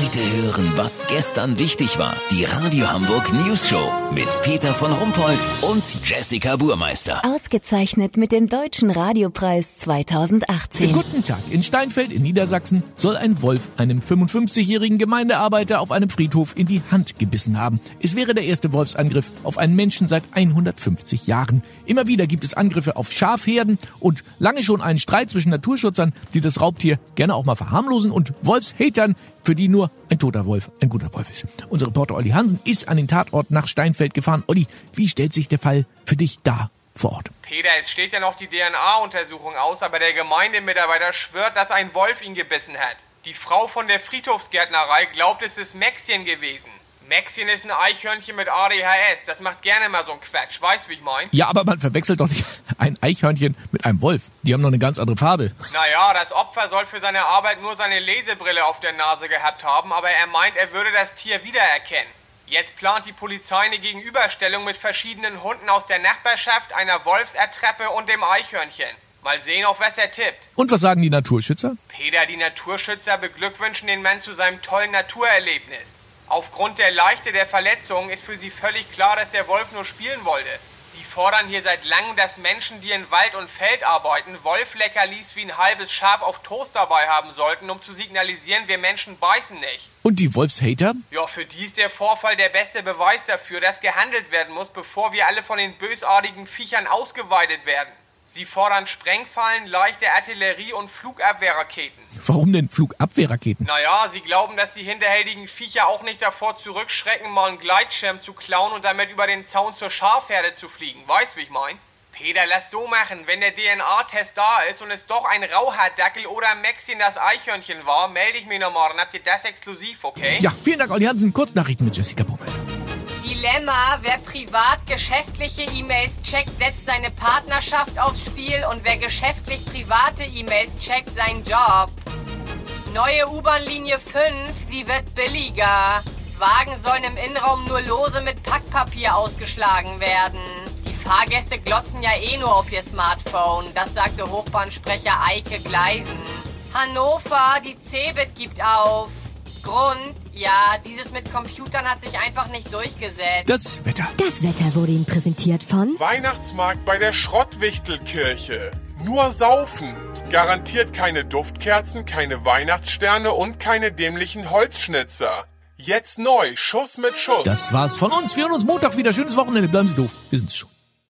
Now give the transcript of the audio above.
Heute hören, was gestern wichtig war. Die Radio Hamburg News Show mit Peter von Rumpold und Jessica Burmeister. Ausgezeichnet mit dem Deutschen Radiopreis 2018. Guten Tag. In Steinfeld in Niedersachsen soll ein Wolf einem 55-jährigen Gemeindearbeiter auf einem Friedhof in die Hand gebissen haben. Es wäre der erste Wolfsangriff auf einen Menschen seit 150 Jahren. Immer wieder gibt es Angriffe auf Schafherden und lange schon einen Streit zwischen Naturschützern, die das Raubtier gerne auch mal verharmlosen und Wolfshatern, für die nur ein toter Wolf ein guter Wolf ist. Unser Reporter Olli Hansen ist an den Tatort nach Steinfeld gefahren. Olli, wie stellt sich der Fall für dich da vor Ort? Peter, es steht ja noch die DNA-Untersuchung aus, aber der Gemeindemitarbeiter schwört, dass ein Wolf ihn gebissen hat. Die Frau von der Friedhofsgärtnerei glaubt, es ist Maxchen gewesen. Maxchen ist ein Eichhörnchen mit ADHS. Das macht gerne mal so einen Quatsch. Weißt wie ich mein? Ja, aber man verwechselt doch nicht ein Eichhörnchen mit einem Wolf. Die haben noch eine ganz andere Farbe. Naja, das Opfer soll für seine Arbeit nur seine Lesebrille auf der Nase gehabt haben, aber er meint, er würde das Tier wiedererkennen. Jetzt plant die Polizei eine Gegenüberstellung mit verschiedenen Hunden aus der Nachbarschaft, einer Wolfsertreppe und dem Eichhörnchen. Mal sehen, auf was er tippt. Und was sagen die Naturschützer? Peter, die Naturschützer beglückwünschen den Mann zu seinem tollen Naturerlebnis. Aufgrund der Leichte der Verletzung ist für sie völlig klar, dass der Wolf nur spielen wollte. Sie fordern hier seit langem, dass Menschen, die in Wald und Feld arbeiten, Wolfleckerlis wie ein halbes Schaf auf Toast dabei haben sollten, um zu signalisieren, wir Menschen beißen nicht. Und die Wolfshater? Ja, für die ist der Vorfall der beste Beweis dafür, dass gehandelt werden muss, bevor wir alle von den bösartigen Viechern ausgeweidet werden. Sie fordern Sprengfallen, leichte Artillerie und Flugabwehrraketen. Warum denn Flugabwehrraketen? Naja, sie glauben, dass die hinterhältigen Viecher auch nicht davor zurückschrecken, mal einen Gleitschirm zu klauen und damit über den Zaun zur Schafherde zu fliegen. Weißt, wie ich mein? Peter, lass so machen. Wenn der DNA-Test da ist und es doch ein Rauhaardackel oder Maxchen das Eichhörnchen war, melde ich mich nochmal. Dann habt ihr das exklusiv, okay? Ja, vielen Dank, Olli Hansen. Kurznachrichten mit Jessica Bummeister. Dilemma, wer privat geschäftliche E-Mails checkt, setzt seine Partnerschaft aufs Spiel und wer geschäftlich private E-Mails checkt, seinen Job. Neue U-Bahn-Linie 5, sie wird billiger. Wagen sollen im Innenraum nur lose mit Packpapier ausgeschlagen werden. Die Fahrgäste glotzen ja eh nur auf ihr Smartphone, das sagte Hochbahnsprecher Eike Gleisen. Hannover, die Cebit gibt auf. Grund, ja, dieses mit Computern hat sich einfach nicht durchgesetzt. Das Wetter. Das Wetter wurde Ihnen präsentiert von Weihnachtsmarkt bei der Schrottwichtelkirche. Nur saufen. Garantiert keine Duftkerzen, keine Weihnachtssterne und keine dämlichen Holzschnitzer. Jetzt neu, Schuss mit Schuss. Das war's von uns. Wir hören uns Montag wieder. Schönes Wochenende. Bleiben Sie doof. Wir sind's schon.